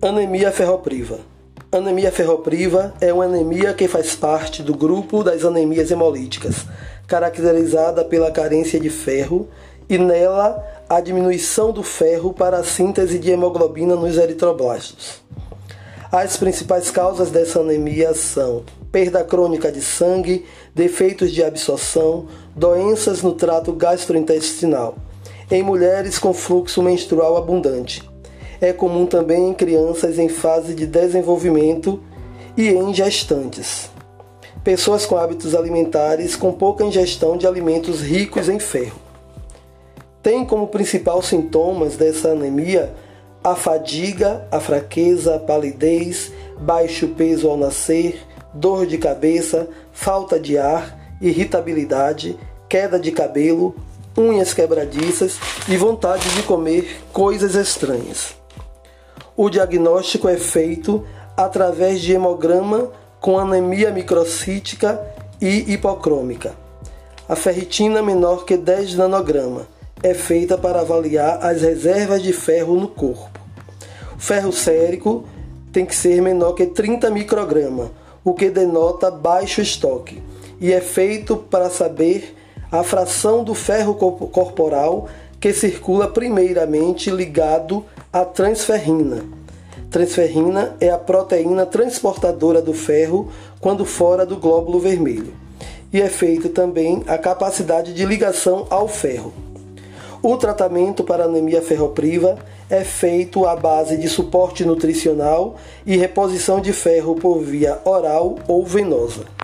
Anemia ferropriva. Anemia ferropriva é uma anemia que faz parte do grupo das anemias hemolíticas, caracterizada pela carência de ferro e nela a diminuição do ferro para a síntese de hemoglobina nos eritroblastos. As principais causas dessa anemia são perda crônica de sangue, defeitos de absorção, doenças no trato gastrointestinal, em mulheres com fluxo menstrual abundante é comum também em crianças em fase de desenvolvimento e em gestantes. Pessoas com hábitos alimentares com pouca ingestão de alimentos ricos em ferro. Tem como principal sintomas dessa anemia a fadiga, a fraqueza, a palidez, baixo peso ao nascer, dor de cabeça, falta de ar, irritabilidade, queda de cabelo, unhas quebradiças e vontade de comer coisas estranhas. O diagnóstico é feito através de hemograma com anemia microcítica e hipocrômica. A ferritina menor que 10 nanograma é feita para avaliar as reservas de ferro no corpo. O ferro sérico tem que ser menor que 30 micrograma, o que denota baixo estoque, e é feito para saber a fração do ferro corporal que circula primeiramente ligado à transferrina. Transferrina é a proteína transportadora do ferro quando fora do glóbulo vermelho. E é feito também a capacidade de ligação ao ferro. O tratamento para anemia ferropriva é feito à base de suporte nutricional e reposição de ferro por via oral ou venosa.